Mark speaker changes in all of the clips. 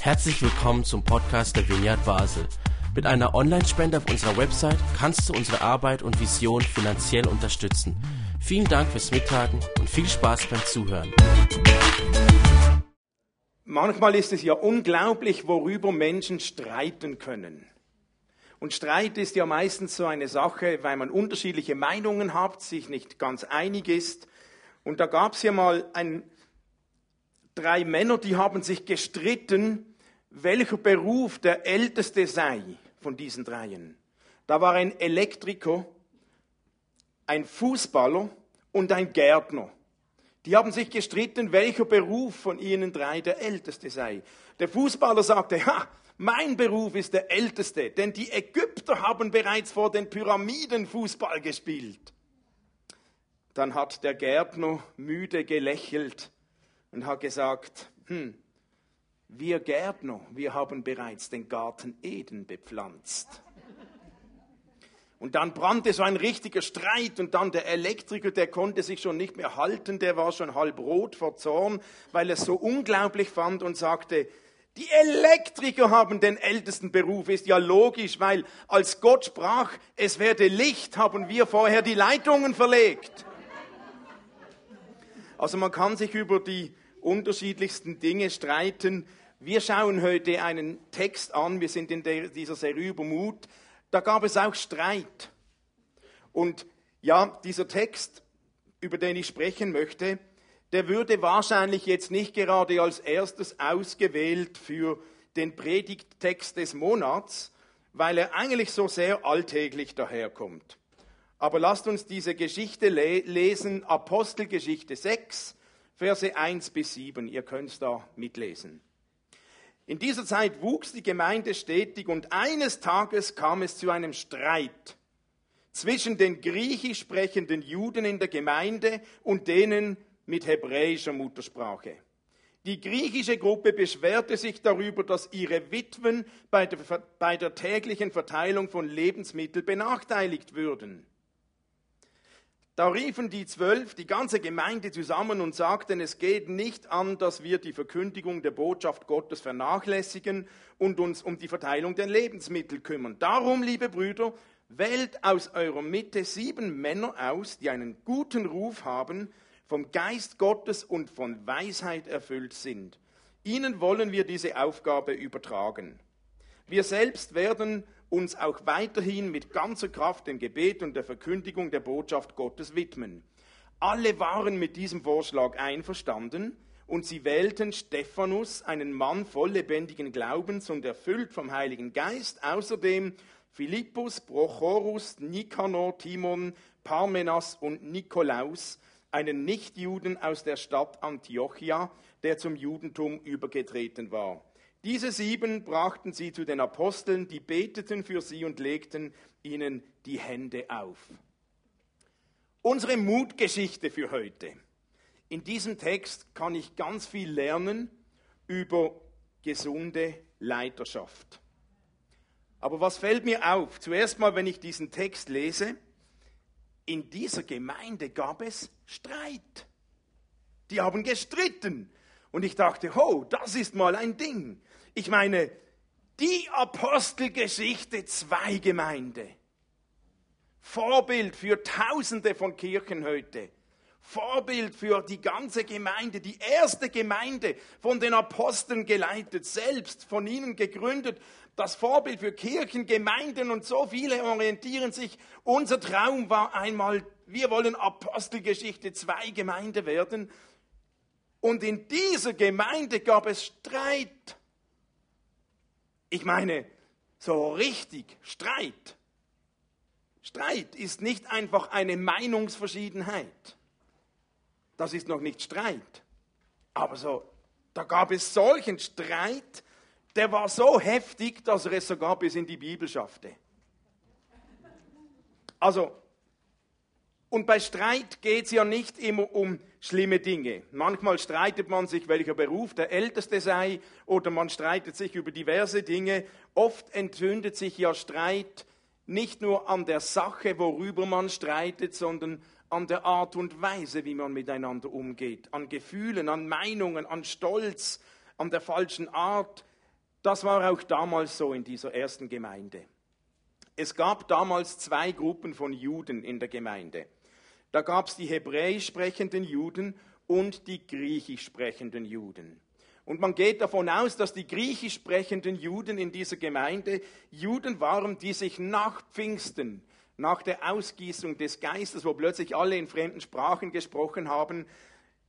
Speaker 1: Herzlich willkommen zum Podcast der Vineyard Basel. Mit einer Online-Spende auf unserer Website kannst du unsere Arbeit und Vision finanziell unterstützen. Vielen Dank fürs Mittagen und viel Spaß beim Zuhören.
Speaker 2: Manchmal ist es ja unglaublich, worüber Menschen streiten können. Und Streit ist ja meistens so eine Sache, weil man unterschiedliche Meinungen hat, sich nicht ganz einig ist. Und da gab es ja mal ein, drei Männer, die haben sich gestritten, welcher Beruf der älteste sei von diesen dreien. Da war ein Elektriker, ein Fußballer und ein Gärtner. Die haben sich gestritten, welcher Beruf von ihnen drei der älteste sei. Der Fußballer sagte, ha, mein Beruf ist der älteste, denn die Ägypter haben bereits vor den Pyramiden Fußball gespielt. Dann hat der Gärtner müde gelächelt und hat gesagt, hm, wir Gärtner, wir haben bereits den Garten Eden bepflanzt. Und dann brannte so ein richtiger Streit und dann der Elektriker, der konnte sich schon nicht mehr halten, der war schon halb rot vor Zorn, weil er es so unglaublich fand und sagte, die Elektriker haben den ältesten Beruf, ist ja logisch, weil als Gott sprach, es werde Licht, haben wir vorher die Leitungen verlegt. Also man kann sich über die unterschiedlichsten Dinge streiten. Wir schauen heute einen Text an, wir sind in der, dieser Serie über Mut. Da gab es auch Streit. Und ja, dieser Text, über den ich sprechen möchte, der würde wahrscheinlich jetzt nicht gerade als erstes ausgewählt für den Predigttext des Monats, weil er eigentlich so sehr alltäglich daherkommt. Aber lasst uns diese Geschichte le lesen, Apostelgeschichte 6, Verse 1 bis 7. Ihr könnt da mitlesen. In dieser Zeit wuchs die Gemeinde stetig und eines Tages kam es zu einem Streit zwischen den griechisch sprechenden Juden in der Gemeinde und denen, mit hebräischer Muttersprache. Die griechische Gruppe beschwerte sich darüber, dass ihre Witwen bei der, bei der täglichen Verteilung von Lebensmitteln benachteiligt würden. Da riefen die zwölf die ganze Gemeinde zusammen und sagten, es geht nicht an, dass wir die Verkündigung der Botschaft Gottes vernachlässigen und uns um die Verteilung der Lebensmittel kümmern. Darum, liebe Brüder, wählt aus eurer Mitte sieben Männer aus, die einen guten Ruf haben, vom Geist Gottes und von Weisheit erfüllt sind. Ihnen wollen wir diese Aufgabe übertragen. Wir selbst werden uns auch weiterhin mit ganzer Kraft dem Gebet und der Verkündigung der Botschaft Gottes widmen. Alle waren mit diesem Vorschlag einverstanden und sie wählten Stephanus, einen Mann voll lebendigen Glaubens und erfüllt vom Heiligen Geist, außerdem Philippus, Prochorus, Nikanor, Timon, Parmenas und Nikolaus, einen Nichtjuden aus der Stadt Antiochia, der zum Judentum übergetreten war. Diese sieben brachten sie zu den Aposteln, die beteten für sie und legten ihnen die Hände auf. Unsere Mutgeschichte für heute. In diesem Text kann ich ganz viel lernen über gesunde Leiterschaft. Aber was fällt mir auf? Zuerst mal, wenn ich diesen Text lese, in dieser Gemeinde gab es Streit. Die haben gestritten. Und ich dachte, oh, das ist mal ein Ding. Ich meine, die Apostelgeschichte zwei Gemeinde. Vorbild für Tausende von Kirchen heute. Vorbild für die ganze Gemeinde, die erste Gemeinde von den Aposteln geleitet, selbst von ihnen gegründet, das Vorbild für Kirchen, Gemeinden und so viele orientieren sich. Unser Traum war einmal, wir wollen Apostelgeschichte 2 Gemeinde werden. Und in dieser Gemeinde gab es Streit. Ich meine, so richtig Streit. Streit ist nicht einfach eine Meinungsverschiedenheit. Das ist noch nicht Streit. Aber so, da gab es solchen Streit, der war so heftig, dass er es sogar bis in die Bibel schaffte. Also, und bei Streit geht es ja nicht immer um schlimme Dinge. Manchmal streitet man sich, welcher Beruf der älteste sei, oder man streitet sich über diverse Dinge. Oft entzündet sich ja Streit nicht nur an der Sache, worüber man streitet, sondern an der Art und Weise, wie man miteinander umgeht, an Gefühlen, an Meinungen, an Stolz, an der falschen Art. Das war auch damals so in dieser ersten Gemeinde. Es gab damals zwei Gruppen von Juden in der Gemeinde. Da gab es die hebräisch sprechenden Juden und die griechisch sprechenden Juden. Und man geht davon aus, dass die griechisch sprechenden Juden in dieser Gemeinde Juden waren, die sich nach Pfingsten, nach der Ausgießung des Geistes, wo plötzlich alle in fremden Sprachen gesprochen haben,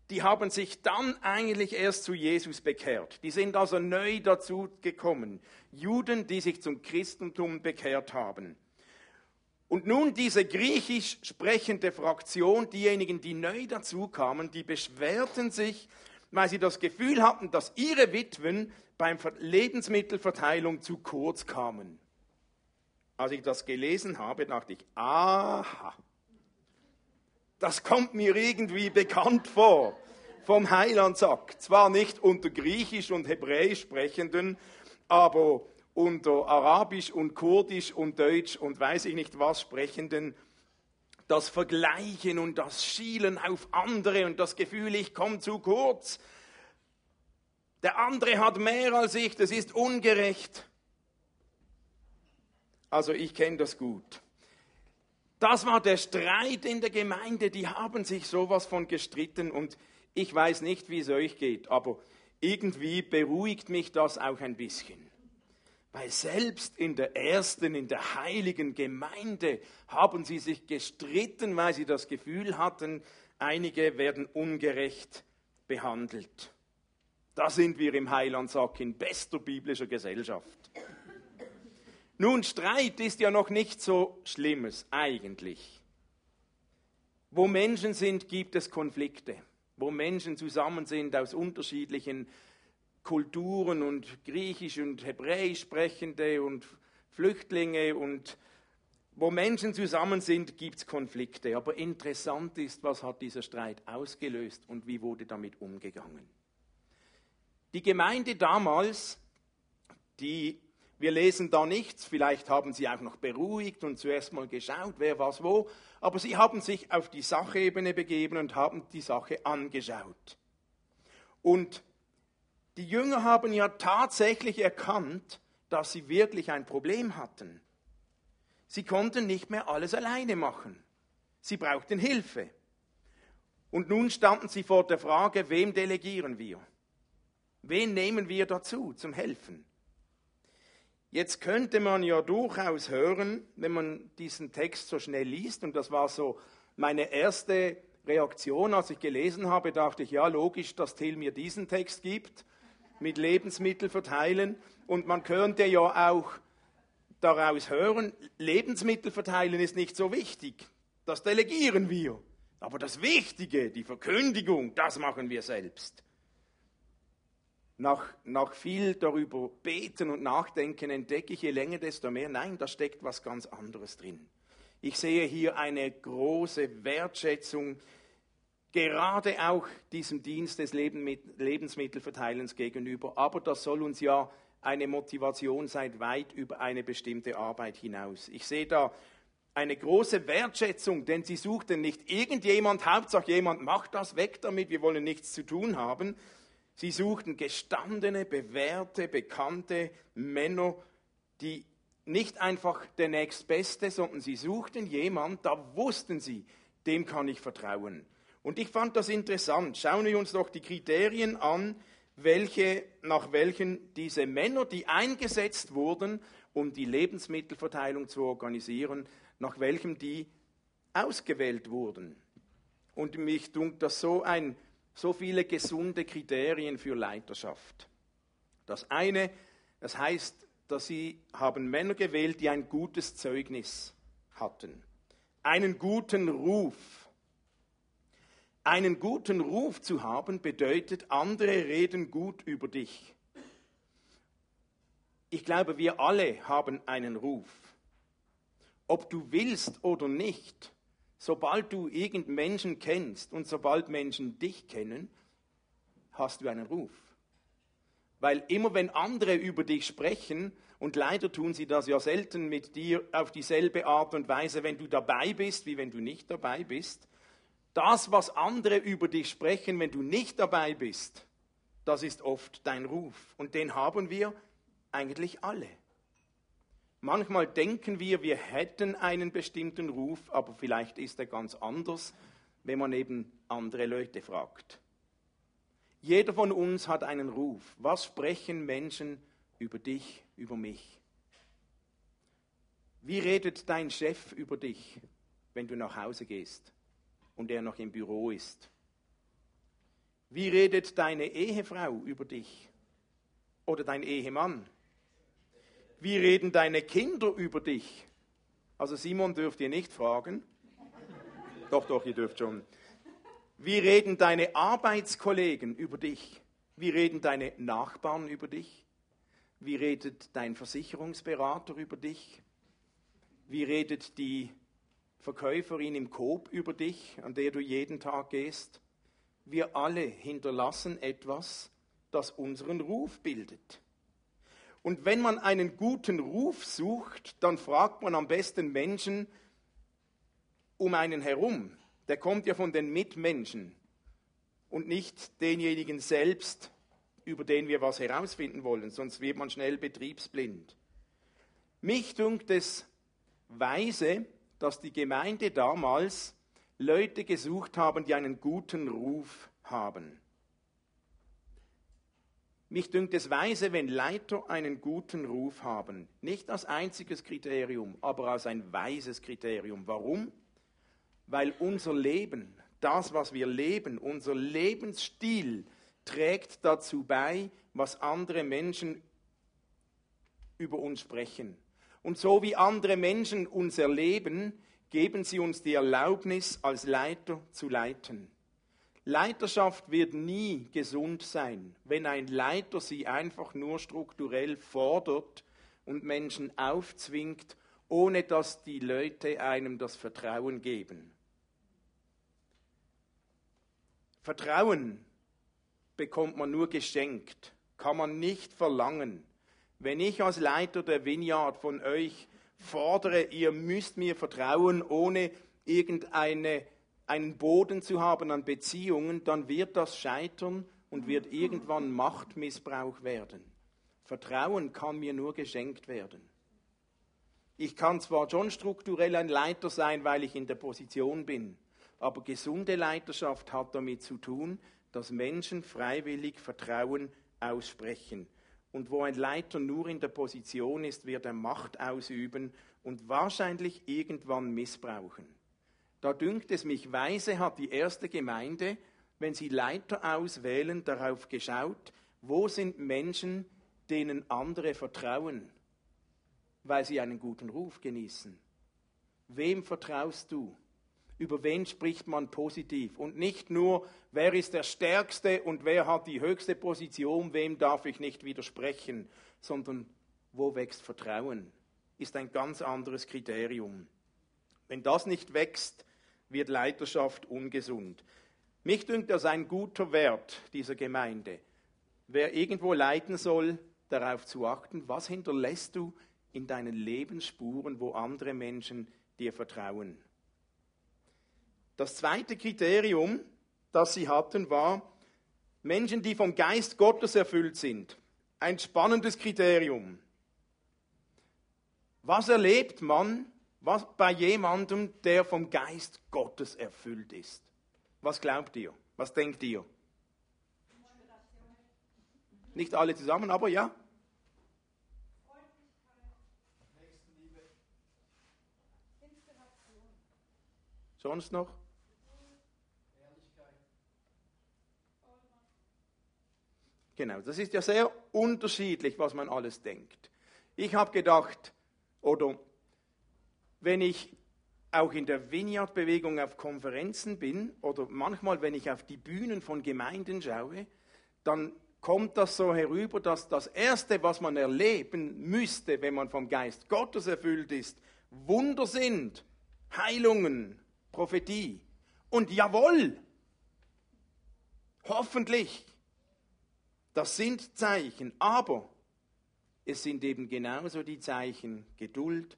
Speaker 2: die haben sich dann eigentlich erst zu Jesus bekehrt. Die sind also neu dazu gekommen. Juden, die sich zum Christentum bekehrt haben. Und nun diese griechisch sprechende Fraktion, diejenigen, die neu dazukamen, die beschwerten sich, weil sie das Gefühl hatten, dass ihre Witwen beim Lebensmittelverteilung zu kurz kamen. Als ich das gelesen habe, dachte ich, aha, das kommt mir irgendwie bekannt vor vom Heilandsack. Zwar nicht unter Griechisch und Hebräisch sprechenden, aber unter Arabisch und Kurdisch und Deutsch und weiß ich nicht was sprechenden, das Vergleichen und das Schielen auf andere und das Gefühl, ich komme zu kurz. Der andere hat mehr als ich, das ist ungerecht. Also ich kenne das gut. Das war der Streit in der Gemeinde, die haben sich sowas von gestritten und ich weiß nicht, wie es euch geht, aber irgendwie beruhigt mich das auch ein bisschen. Weil selbst in der ersten, in der heiligen Gemeinde haben sie sich gestritten, weil sie das Gefühl hatten, einige werden ungerecht behandelt. Da sind wir im Heilandsack in bester biblischer Gesellschaft. Nun, Streit ist ja noch nicht so Schlimmes eigentlich. Wo Menschen sind, gibt es Konflikte. Wo Menschen zusammen sind aus unterschiedlichen Kulturen und Griechisch und Hebräisch sprechende und Flüchtlinge und wo Menschen zusammen sind, gibt es Konflikte. Aber interessant ist, was hat dieser Streit ausgelöst und wie wurde damit umgegangen. Die Gemeinde damals, die, wir lesen da nichts, vielleicht haben sie auch noch beruhigt und zuerst mal geschaut, wer was wo, aber sie haben sich auf die Sachebene begeben und haben die Sache angeschaut. Und die Jünger haben ja tatsächlich erkannt, dass sie wirklich ein Problem hatten. Sie konnten nicht mehr alles alleine machen. Sie brauchten Hilfe. Und nun standen sie vor der Frage, wem delegieren wir? Wen nehmen wir dazu zum Helfen? Jetzt könnte man ja durchaus hören, wenn man diesen Text so schnell liest, und das war so meine erste Reaktion, als ich gelesen habe, dachte ich, ja, logisch, dass Till mir diesen Text gibt mit Lebensmittel verteilen. Und man könnte ja auch daraus hören, Lebensmittel verteilen ist nicht so wichtig. Das delegieren wir. Aber das Wichtige, die Verkündigung, das machen wir selbst. Nach, nach viel darüber beten und nachdenken entdecke ich je länger, desto mehr, nein, da steckt was ganz anderes drin. Ich sehe hier eine große Wertschätzung gerade auch diesem Dienst des Lebensmittelverteilens gegenüber. Aber das soll uns ja eine Motivation sein, weit über eine bestimmte Arbeit hinaus. Ich sehe da eine große Wertschätzung, denn sie suchten nicht irgendjemand, Hauptsache jemand macht das weg damit, wir wollen nichts zu tun haben. Sie suchten gestandene, bewährte, bekannte Männer, die nicht einfach der nächstbeste, sondern sie suchten jemand, da wussten sie, dem kann ich vertrauen. Und ich fand das interessant. Schauen wir uns doch die Kriterien an, welche, nach welchen diese Männer, die eingesetzt wurden, um die Lebensmittelverteilung zu organisieren, nach welchem die ausgewählt wurden. Und mich dunkt das so ein, so viele gesunde Kriterien für Leiterschaft. Das eine, das heißt, dass sie haben Männer gewählt, die ein gutes Zeugnis hatten, einen guten Ruf, einen guten Ruf zu haben bedeutet, andere reden gut über dich. Ich glaube, wir alle haben einen Ruf. Ob du willst oder nicht, sobald du irgendeinen Menschen kennst und sobald Menschen dich kennen, hast du einen Ruf. Weil immer wenn andere über dich sprechen, und leider tun sie das ja selten mit dir auf dieselbe Art und Weise, wenn du dabei bist, wie wenn du nicht dabei bist, das, was andere über dich sprechen, wenn du nicht dabei bist, Das ist oft dein Ruf. Und den haben wir eigentlich alle. Manchmal denken wir, wir hätten einen bestimmten Ruf, aber vielleicht ist er ganz anders, wenn man eben andere Leute fragt. Jeder von uns hat einen Ruf. Was sprechen Menschen über dich, über mich? Wie redet dein Chef über dich, wenn du nach Hause gehst und er noch im Büro ist? Wie redet deine Ehefrau über dich oder dein Ehemann? Wie reden deine Kinder über dich? Also Simon dürft ihr nicht fragen. Doch, doch, ihr dürft schon. Wie reden deine Arbeitskollegen über dich? Wie reden deine Nachbarn über dich? Wie redet dein Versicherungsberater über dich? Wie redet die Verkäuferin im Coop über dich, an der du jeden Tag gehst? Wir alle hinterlassen etwas, das unseren Ruf bildet. Und wenn man einen guten Ruf sucht, dann fragt man am besten Menschen um einen herum der kommt ja von den Mitmenschen und nicht denjenigen selbst, über den wir was herausfinden wollen, sonst wird man schnell betriebsblind. Mich dünkt es weise, dass die Gemeinde damals Leute gesucht haben, die einen guten Ruf haben. Mich dünkt es weise, wenn Leiter einen guten Ruf haben. Nicht als einziges Kriterium, aber als ein weises Kriterium. Warum? weil unser Leben, das, was wir leben, unser Lebensstil trägt dazu bei, was andere Menschen über uns sprechen. Und so wie andere Menschen uns erleben, geben sie uns die Erlaubnis, als Leiter zu leiten. Leiterschaft wird nie gesund sein, wenn ein Leiter sie einfach nur strukturell fordert und Menschen aufzwingt, ohne dass die Leute einem das Vertrauen geben. Vertrauen bekommt man nur geschenkt, kann man nicht verlangen. Wenn ich als Leiter der Vineyard von euch fordere, ihr müsst mir vertrauen, ohne irgendeinen Boden zu haben an Beziehungen, dann wird das scheitern und wird irgendwann Machtmissbrauch werden. Vertrauen kann mir nur geschenkt werden. Ich kann zwar schon strukturell ein Leiter sein, weil ich in der Position bin, aber gesunde Leiterschaft hat damit zu tun, dass Menschen freiwillig Vertrauen aussprechen. Und wo ein Leiter nur in der Position ist, wird er Macht ausüben und wahrscheinlich irgendwann missbrauchen. Da dünkt es mich, weise hat die erste Gemeinde, wenn sie Leiter auswählen, darauf geschaut, wo sind Menschen, denen andere vertrauen, weil sie einen guten Ruf genießen. Wem vertraust du? Über wen spricht man positiv und nicht nur, wer ist der Stärkste und wer hat die höchste Position, wem darf ich nicht widersprechen, sondern wo wächst Vertrauen, ist ein ganz anderes Kriterium. Wenn das nicht wächst, wird Leiterschaft ungesund. Mich dünkt das ein guter Wert dieser Gemeinde. Wer irgendwo leiten soll, darauf zu achten, was hinterlässt du in deinen Lebensspuren, wo andere Menschen dir vertrauen. Das zweite Kriterium, das sie hatten, war Menschen, die vom Geist Gottes erfüllt sind. Ein spannendes Kriterium. Was erlebt man was, bei jemandem, der vom Geist Gottes erfüllt ist? Was glaubt ihr? Was denkt ihr? Nicht alle zusammen, aber ja. Sonst noch? Genau, das ist ja sehr unterschiedlich, was man alles denkt. Ich habe gedacht, oder wenn ich auch in der Vineyard-Bewegung auf Konferenzen bin oder manchmal, wenn ich auf die Bühnen von Gemeinden schaue, dann kommt das so herüber, dass das Erste, was man erleben müsste, wenn man vom Geist Gottes erfüllt ist, Wunder sind, Heilungen, Prophetie. Und jawohl, hoffentlich das sind Zeichen, aber es sind eben genauso die Zeichen Geduld,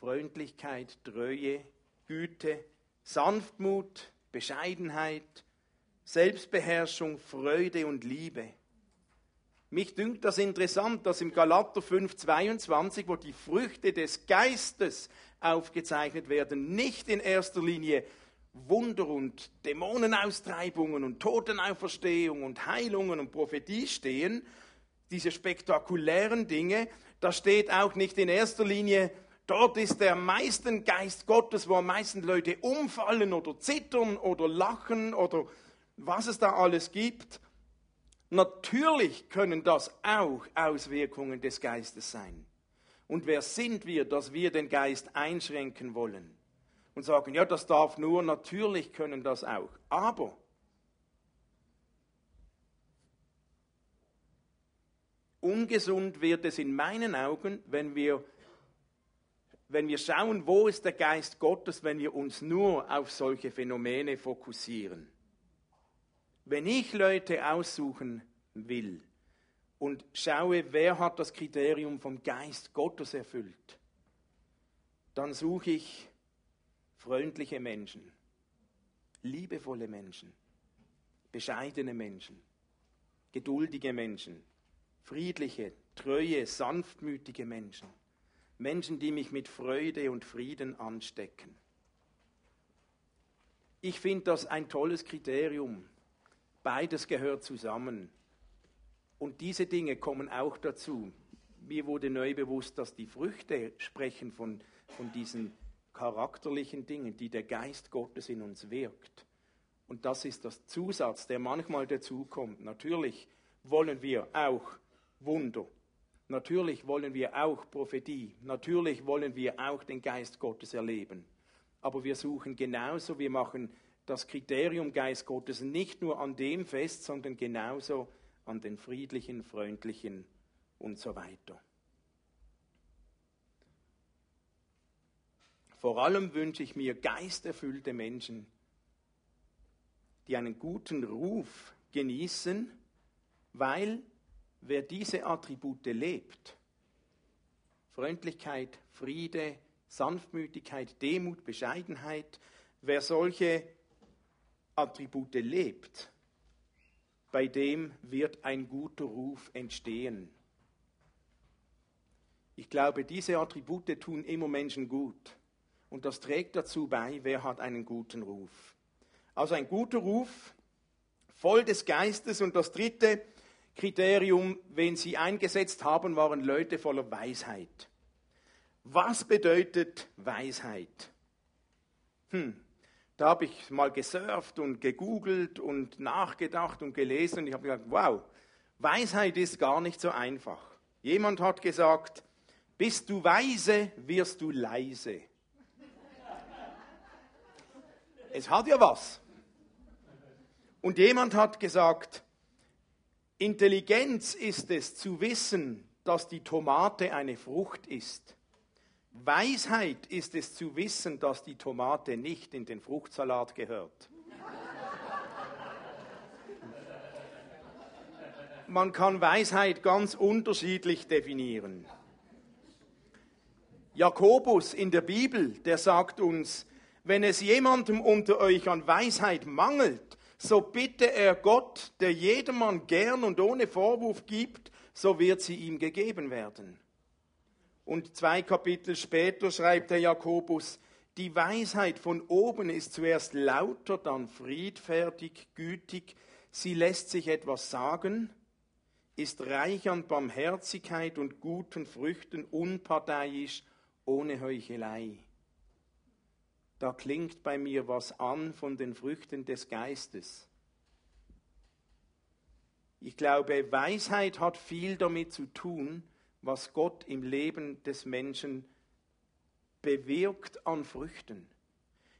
Speaker 2: Freundlichkeit, Treue, Güte, Sanftmut, Bescheidenheit, Selbstbeherrschung, Freude und Liebe. Mich dünkt das interessant, dass im Galater 5,22, wo die Früchte des Geistes aufgezeichnet werden, nicht in erster Linie Wunder und Dämonenaustreibungen und Totenauferstehung und Heilungen und Prophetie stehen, diese spektakulären Dinge, da steht auch nicht in erster Linie, dort ist der meisten Geist Gottes, wo am meisten Leute umfallen oder zittern oder lachen oder was es da alles gibt. Natürlich können das auch Auswirkungen des Geistes sein. Und wer sind wir, dass wir den Geist einschränken wollen und sagen, ja, das darf nur, natürlich können das auch. Aber ungesund wird es in meinen Augen, wenn wir, wenn wir schauen, wo ist der Geist Gottes, wenn wir uns nur auf solche Phänomene fokussieren. Wenn ich Leute aussuchen will und schaue, wer hat das Kriterium vom Geist Gottes erfüllt, dann suche ich freundliche Menschen, liebevolle Menschen, bescheidene Menschen, geduldige Menschen, friedliche, treue, sanftmütige Menschen, Menschen, die mich mit Freude und Frieden anstecken. Ich finde das ein tolles Kriterium. Beides gehört zusammen. Und diese Dinge kommen auch dazu. Mir wurde neu bewusst, dass die Früchte sprechen von, von diesen charakterlichen Dingen, die der Geist Gottes in uns wirkt. Und das ist das Zusatz, der manchmal dazukommt. Natürlich wollen wir auch Wunder. Natürlich wollen wir auch Prophetie. Natürlich wollen wir auch den Geist Gottes erleben. Aber wir suchen genauso, wir machen das Kriterium Geist Gottes nicht nur an dem fest, sondern genauso an den friedlichen, freundlichen und so weiter. Vor allem wünsche ich mir geisterfüllte Menschen, die einen guten Ruf genießen, weil wer diese Attribute lebt, Freundlichkeit, Friede, Sanftmütigkeit, Demut, Bescheidenheit, wer solche Attribute lebt, bei dem wird ein guter Ruf entstehen. Ich glaube, diese Attribute tun immer Menschen gut. Und das trägt dazu bei, wer hat einen guten Ruf. Also ein guter Ruf, voll des Geistes. Und das dritte Kriterium, wen sie eingesetzt haben, waren Leute voller Weisheit. Was bedeutet Weisheit? Hm, da habe ich mal gesurft und gegoogelt und nachgedacht und gelesen und ich habe gesagt, wow, Weisheit ist gar nicht so einfach. Jemand hat gesagt, bist du weise, wirst du leise. Es hat ja was. Und jemand hat gesagt, Intelligenz ist es zu wissen, dass die Tomate eine Frucht ist. Weisheit ist es zu wissen, dass die Tomate nicht in den Fruchtsalat gehört. Man kann Weisheit ganz unterschiedlich definieren. Jakobus in der Bibel, der sagt uns, wenn es jemandem unter euch an Weisheit mangelt, so bitte er Gott, der jedermann gern und ohne Vorwurf gibt, so wird sie ihm gegeben werden. Und zwei Kapitel später schreibt der Jakobus, die Weisheit von oben ist zuerst lauter, dann friedfertig, gütig, sie lässt sich etwas sagen, ist reich an Barmherzigkeit und guten Früchten, unparteiisch, ohne Heuchelei. Da klingt bei mir was an von den Früchten des Geistes. Ich glaube, Weisheit hat viel damit zu tun, was Gott im Leben des Menschen bewirkt an Früchten.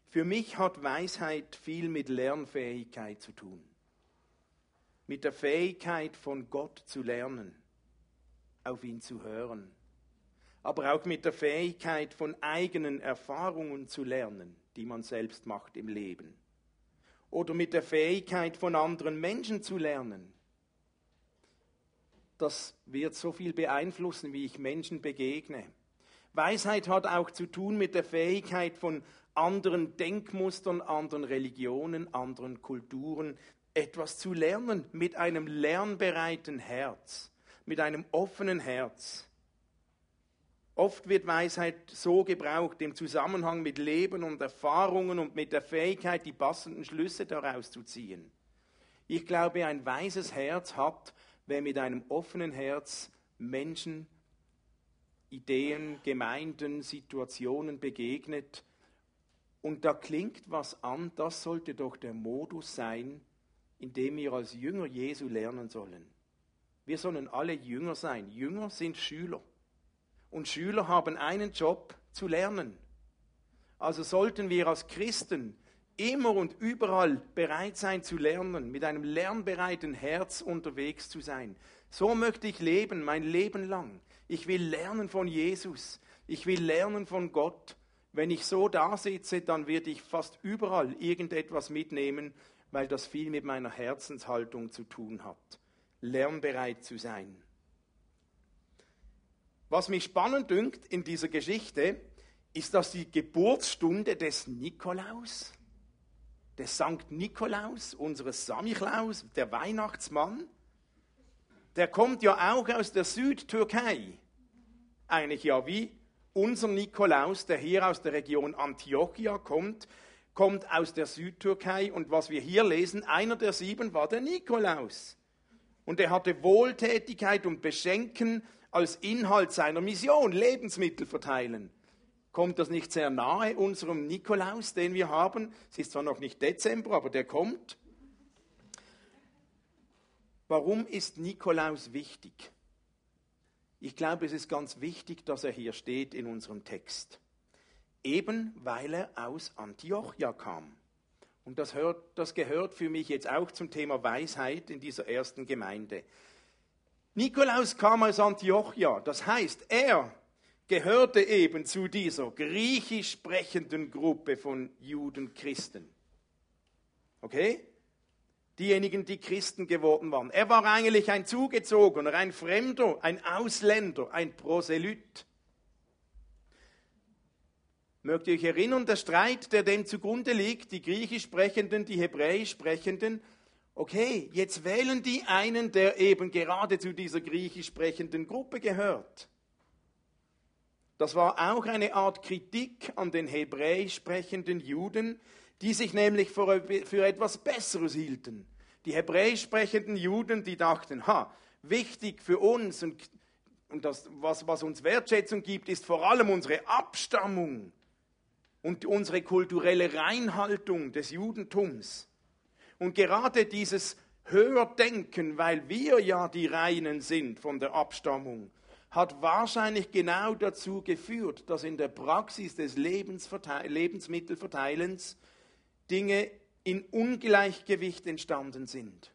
Speaker 2: Für mich hat Weisheit viel mit Lernfähigkeit zu tun. Mit der Fähigkeit von Gott zu lernen, auf ihn zu hören. Aber auch mit der Fähigkeit von eigenen Erfahrungen zu lernen, die man selbst macht im Leben. Oder mit der Fähigkeit von anderen Menschen zu lernen, das wird so viel beeinflussen, wie ich Menschen begegne. Weisheit hat auch zu tun mit der Fähigkeit von anderen Denkmustern, anderen Religionen, anderen Kulturen etwas zu lernen mit einem lernbereiten Herz. mit einem offenen Herz. Oft wird Weisheit so gebraucht im Zusammenhang mit Leben und Erfahrungen und mit der Fähigkeit, die passenden Schlüsse daraus zu ziehen. Ich glaube, ein weises Herz hat, wer mit einem offenen Herz Menschen, Ideen, Gemeinden, Situationen begegnet. Und da klingt was an, das sollte doch der Modus sein, in dem wir als Jünger Jesu lernen sollen. Wir sollen alle Jünger sein. Jünger sind Schüler. Und Schüler haben einen Job zu lernen. Also sollten wir als Christen immer und überall bereit sein zu lernen, mit einem lernbereiten Herz unterwegs zu sein. So möchte ich leben, mein Leben lang. Ich will lernen von Jesus. Ich will lernen von Gott. Wenn ich so da sitze, dann werde ich fast überall irgendetwas mitnehmen, weil das viel mit meiner Herzenshaltung zu tun hat. Lernbereit zu sein. Was mich spannend dünkt in dieser Geschichte, ist, dass die Geburtsstunde des Nikolaus der Sankt Nikolaus, unseres Samichlaus, der Weihnachtsmann, der kommt ja auch aus der Südtürkei. Eigentlich ja wie unser Nikolaus, der hier aus der Region Antiochia kommt, kommt aus der Südtürkei. Und was wir hier lesen, einer der sieben war der Nikolaus. Und er hatte Wohltätigkeit und Beschenken als Inhalt seiner Mission, Lebensmittel verteilen kommt das nicht sehr nahe unserem Nikolaus, den wir haben. Es ist zwar noch nicht Dezember, aber der kommt. Warum ist Nikolaus wichtig? Ich glaube, es ist ganz wichtig, dass er hier steht in unserem Text. Eben weil er aus Antiochia kam. Und das, hört, das gehört für mich jetzt auch zum Thema Weisheit in dieser ersten Gemeinde. Nikolaus kam aus Antiochia. Das heißt, er gehörte eben zu dieser griechisch sprechenden Gruppe von Juden Christen. Okay? Diejenigen, die Christen geworden waren. Er war eigentlich ein Zugezogener, ein Fremder, ein Ausländer, ein Proselyt. Mögt ihr euch erinnern, der Streit, der dem zugrunde liegt, die griechisch sprechenden, die hebräisch sprechenden, okay, jetzt wählen die einen, der eben gerade zu dieser griechisch sprechenden Gruppe gehört. Das war auch eine Art Kritik an den hebräisch sprechenden Juden, die sich nämlich für, für etwas Besseres hielten. Die hebräisch sprechenden Juden, die dachten, ha, wichtig für uns und, und das, was, was uns Wertschätzung gibt, ist vor allem unsere Abstammung und unsere kulturelle Reinhaltung des Judentums. Und gerade dieses Höherdenken, weil wir ja die Reinen sind von der Abstammung, hat wahrscheinlich genau dazu geführt, dass in der Praxis des Lebensmittelverteilens Dinge in Ungleichgewicht entstanden sind.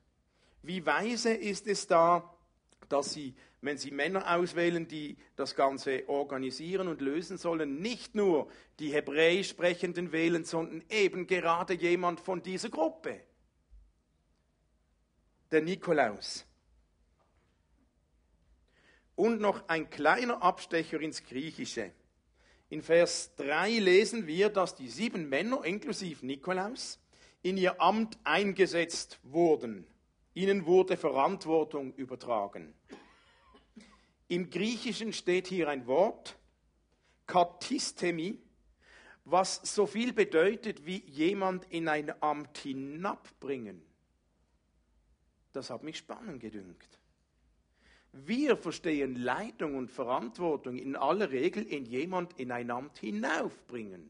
Speaker 2: Wie weise ist es da, dass Sie, wenn Sie Männer auswählen, die das Ganze organisieren und lösen sollen, nicht nur die Hebräisch sprechenden wählen, sondern eben gerade jemand von dieser Gruppe. Der Nikolaus. Und noch ein kleiner Abstecher ins Griechische. In Vers 3 lesen wir, dass die sieben Männer, inklusive Nikolaus, in ihr Amt eingesetzt wurden. Ihnen wurde Verantwortung übertragen. Im Griechischen steht hier ein Wort, Katistemi, was so viel bedeutet wie jemand in ein Amt hinabbringen. Das hat mich spannend gedünkt. Wir verstehen Leitung und Verantwortung in aller Regel in jemand in ein Amt hinaufbringen,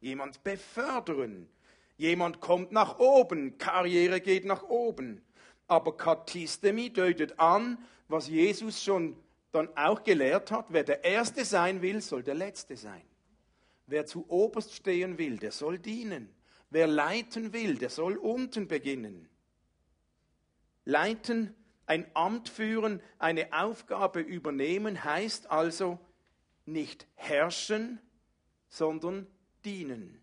Speaker 2: jemand befördern, jemand kommt nach oben, Karriere geht nach oben. Aber Katistemi deutet an, was Jesus schon dann auch gelehrt hat, wer der Erste sein will, soll der Letzte sein. Wer zu oberst stehen will, der soll dienen. Wer leiten will, der soll unten beginnen. Leiten ein Amt führen, eine Aufgabe übernehmen, heißt also nicht herrschen, sondern dienen.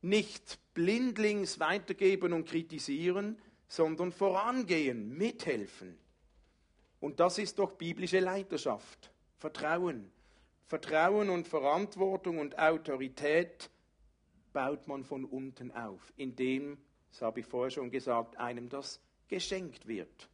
Speaker 2: Nicht blindlings weitergeben und kritisieren, sondern vorangehen, mithelfen. Und das ist doch biblische Leiterschaft. Vertrauen. Vertrauen und Verantwortung und Autorität baut man von unten auf, indem, das habe ich vorher schon gesagt, einem das geschenkt wird.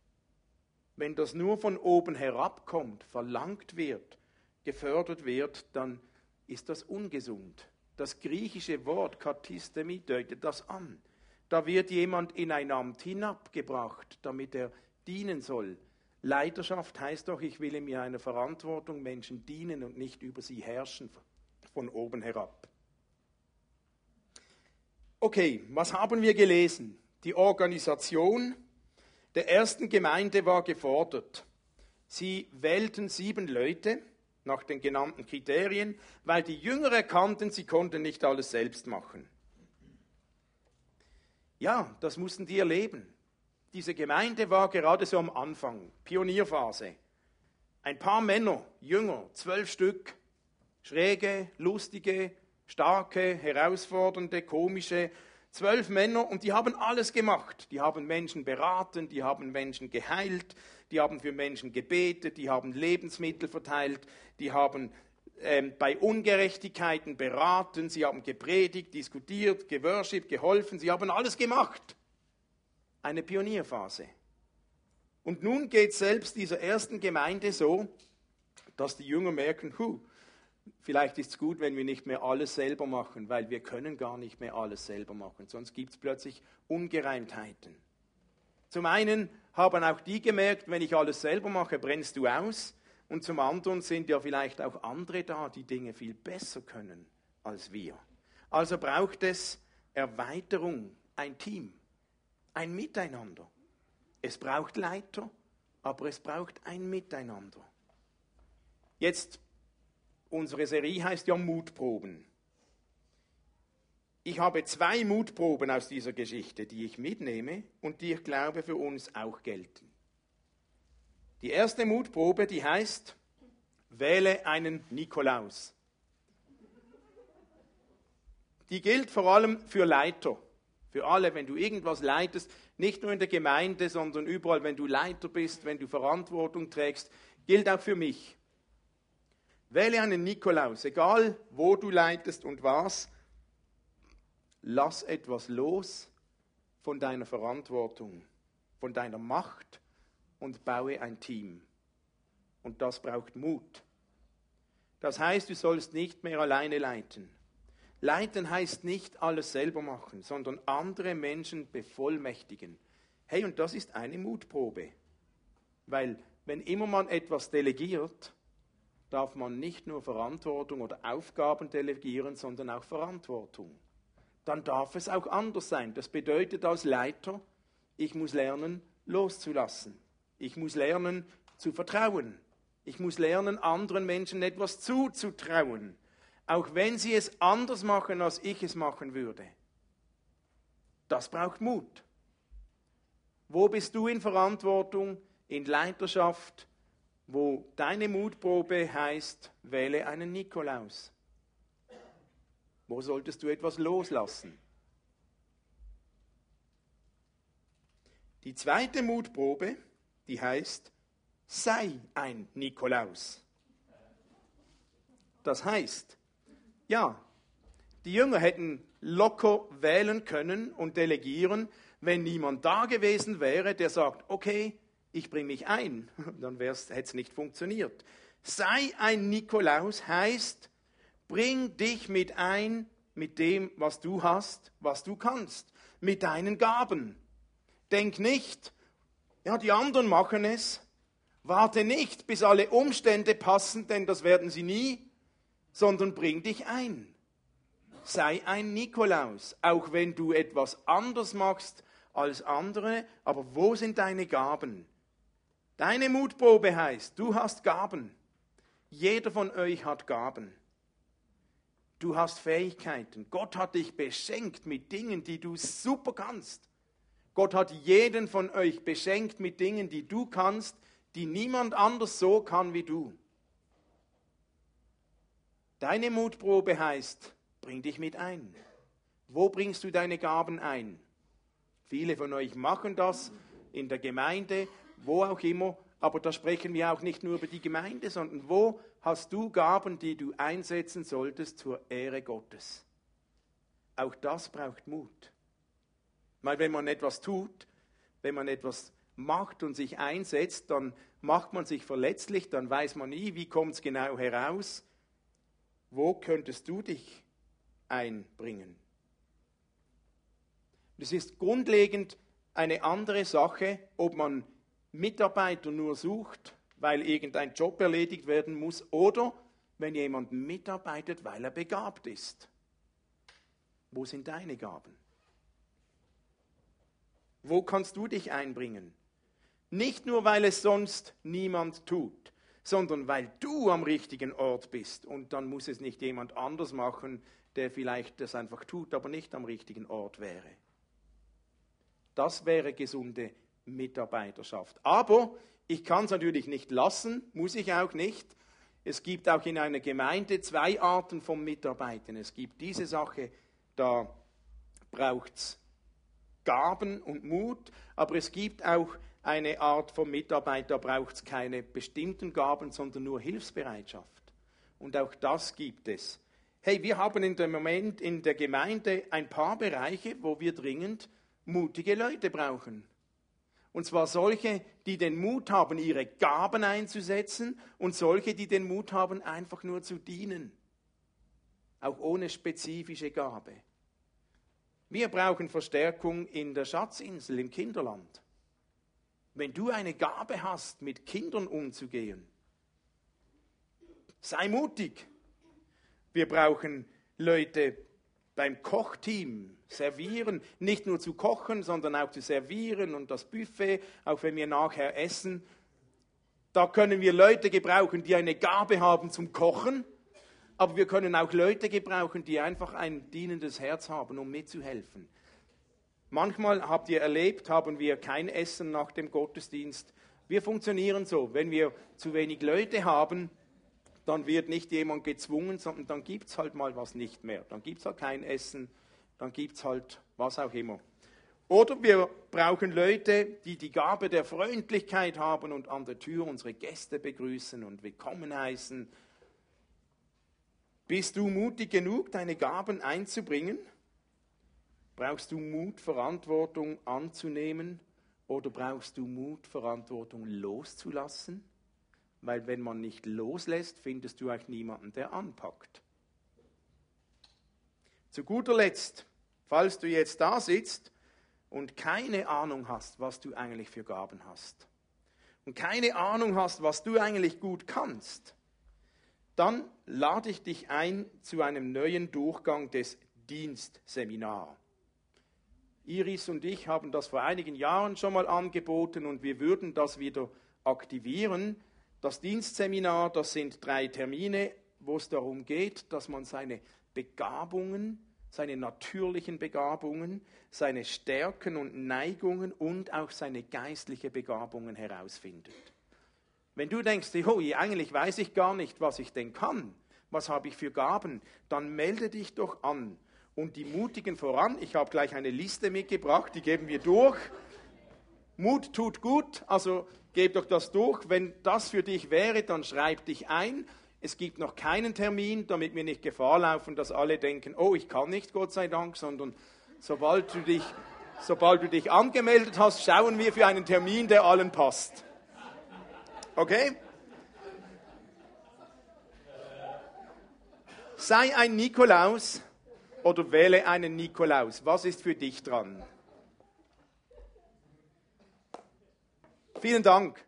Speaker 2: wenn das nur von oben herabkommt, verlangt wird, gefördert wird, dann ist das ungesund. Das griechische Wort Katistemi deutet das an. Da wird jemand in ein Amt hinabgebracht, damit er dienen soll. Leiterschaft heißt doch, ich will in mir einer Verantwortung Menschen dienen und nicht über sie herrschen von oben herab. Okay, was haben wir gelesen? Die Organisation der ersten Gemeinde war gefordert. Sie wählten sieben Leute nach den genannten Kriterien, weil die Jünger erkannten, sie konnten nicht alles selbst machen. Ja, das mussten die erleben. Diese Gemeinde war gerade so am Anfang, Pionierphase. Ein paar Männer, Jünger, zwölf Stück, schräge, lustige, starke, herausfordernde, komische, zwölf Männer und die haben alles gemacht. Die haben Menschen beraten, die haben Menschen geheilt, die haben für Menschen gebetet, die haben Lebensmittel verteilt, die haben ähm, bei Ungerechtigkeiten beraten, sie haben gepredigt, diskutiert, geworshipped, geholfen, sie haben alles gemacht. Eine Pionierphase. Und nun geht selbst dieser ersten Gemeinde so, dass die Jünger merken, hu, vielleicht ist es gut, wenn wir nicht mehr alles selber machen, weil wir können gar nicht mehr alles selber machen, sonst gibt es plötzlich Ungereimtheiten. Zum einen haben auch die gemerkt, wenn ich alles selber mache, brennst du aus. Und zum anderen sind ja vielleicht auch andere da, die Dinge viel besser können als wir. Also braucht es Erweiterung, ein Team, ein Miteinander. Es braucht Leiter, aber es braucht ein Miteinander. Jetzt, unsere Serie heißt ja Mutproben. Ich habe zwei Mutproben aus dieser Geschichte, die ich mitnehme und die ich glaube für uns auch gelten. Die erste Mutprobe, die heißt, wähle einen Nikolaus. Die gilt vor allem für Leiter, für alle, wenn du irgendwas leitest, nicht nur in der Gemeinde, sondern überall, wenn du Leiter bist, wenn du Verantwortung trägst, gilt auch für mich. Wähle einen Nikolaus, egal wo du leitest und was, lass etwas los von deiner Verantwortung, von deiner Macht und baue ein Team. Und das braucht Mut. Das heißt, du sollst nicht mehr alleine leiten. Leiten heißt nicht alles selber machen, sondern andere Menschen bevollmächtigen. Hey, und das ist eine Mutprobe. Weil wenn immer man etwas delegiert, darf man nicht nur Verantwortung oder Aufgaben delegieren, sondern auch Verantwortung. Dann darf es auch anders sein. Das bedeutet als Leiter, ich muss lernen, loszulassen. Ich muss lernen zu vertrauen. Ich muss lernen, anderen Menschen etwas zuzutrauen, auch wenn sie es anders machen, als ich es machen würde. Das braucht Mut. Wo bist du in Verantwortung, in Leiterschaft, wo deine Mutprobe heißt, wähle einen Nikolaus? Wo solltest du etwas loslassen? Die zweite Mutprobe die heißt, sei ein Nikolaus. Das heißt, ja, die Jünger hätten locker wählen können und delegieren, wenn niemand da gewesen wäre, der sagt, okay, ich bringe mich ein, dann hätte es nicht funktioniert. Sei ein Nikolaus heißt, bring dich mit ein mit dem, was du hast, was du kannst, mit deinen Gaben. Denk nicht, ja, die anderen machen es. Warte nicht, bis alle Umstände passen, denn das werden sie nie, sondern bring dich ein. Sei ein Nikolaus, auch wenn du etwas anders machst als andere, aber wo sind deine Gaben? Deine Mutprobe heißt, du hast Gaben. Jeder von euch hat Gaben. Du hast Fähigkeiten. Gott hat dich beschenkt mit Dingen, die du super kannst. Gott hat jeden von euch beschenkt mit Dingen, die du kannst, die niemand anders so kann wie du. Deine Mutprobe heißt, bring dich mit ein. Wo bringst du deine Gaben ein? Viele von euch machen das in der Gemeinde, wo auch immer, aber da sprechen wir auch nicht nur über die Gemeinde, sondern wo hast du Gaben, die du einsetzen solltest zur Ehre Gottes? Auch das braucht Mut. Weil wenn man etwas tut, wenn man etwas macht und sich einsetzt, dann macht man sich verletzlich, dann weiß man nie, wie kommt es genau heraus. Wo könntest du dich einbringen? Es ist grundlegend eine andere Sache, ob man Mitarbeiter nur sucht, weil irgendein Job erledigt werden muss, oder wenn jemand mitarbeitet, weil er begabt ist. Wo sind deine Gaben? Wo kannst du dich einbringen? Nicht nur, weil es sonst niemand tut, sondern weil du am richtigen Ort bist. Und dann muss es nicht jemand anders machen, der vielleicht das einfach tut, aber nicht am richtigen Ort wäre. Das wäre gesunde Mitarbeiterschaft. Aber ich kann es natürlich nicht lassen, muss ich auch nicht. Es gibt auch in einer Gemeinde zwei Arten von Mitarbeitern. Es gibt diese Sache, da braucht es Gaben und Mut, aber es gibt auch eine Art von Mitarbeiter, da braucht es keine bestimmten Gaben, sondern nur Hilfsbereitschaft. Und auch das gibt es. Hey, wir haben in dem Moment in der Gemeinde ein paar Bereiche, wo wir dringend mutige Leute brauchen. Und zwar solche, die den Mut haben, ihre Gaben einzusetzen und solche, die den Mut haben, einfach nur zu dienen. Auch ohne spezifische Gabe. Wir brauchen Verstärkung in der Schatzinsel im Kinderland. Wenn du eine Gabe hast, mit Kindern umzugehen, sei mutig. Wir brauchen Leute beim Kochteam, servieren, nicht nur zu kochen, sondern auch zu servieren und das Buffet, auch wenn wir nachher essen. Da können wir Leute gebrauchen, die eine Gabe haben zum Kochen aber wir können auch Leute gebrauchen, die einfach ein dienendes Herz haben, um mitzuhelfen. Manchmal habt ihr erlebt, haben wir kein Essen nach dem Gottesdienst. Wir funktionieren so. Wenn wir zu wenig Leute haben, dann wird nicht jemand gezwungen, sondern dann gibt es halt mal was nicht mehr. Dann gibt es halt kein Essen, dann gibt es halt was auch immer. Oder wir brauchen Leute, die die Gabe der Freundlichkeit haben und an der Tür unsere Gäste begrüßen und willkommen heißen bist du mutig genug, deine Gaben einzubringen? Brauchst du Mut, Verantwortung anzunehmen? Oder brauchst du Mut, Verantwortung loszulassen? Weil wenn man nicht loslässt, findest du auch niemanden, der anpackt. Zu guter Letzt, falls du jetzt da sitzt und keine Ahnung hast, was du eigentlich für Gaben hast und keine Ahnung hast, was du eigentlich gut kannst, dann lade ich dich ein zu einem neuen Durchgang des Dienstseminar. Iris und ich haben das vor einigen Jahren schon mal angeboten und wir würden das wieder aktivieren. Das Dienstseminar, das sind drei Termine, wo es darum geht, dass man seine Begabungen, seine natürlichen Begabungen, seine Stärken und Neigungen und auch seine geistliche Begabungen herausfindet. Wenn du denkst, oh, eigentlich weiß ich gar nicht, was ich denn kann, was habe ich für Gaben, dann melde dich doch an. Und die Mutigen voran, ich habe gleich eine Liste mitgebracht, die geben wir durch. Mut tut gut, also geb doch das durch. Wenn das für dich wäre, dann schreib dich ein. Es gibt noch keinen Termin, damit wir nicht Gefahr laufen, dass alle denken, oh, ich kann nicht, Gott sei Dank, sondern sobald du dich, sobald du dich angemeldet hast, schauen wir für einen Termin, der allen passt. Okay? Sei ein Nikolaus oder wähle einen Nikolaus. Was ist für dich dran? Vielen Dank.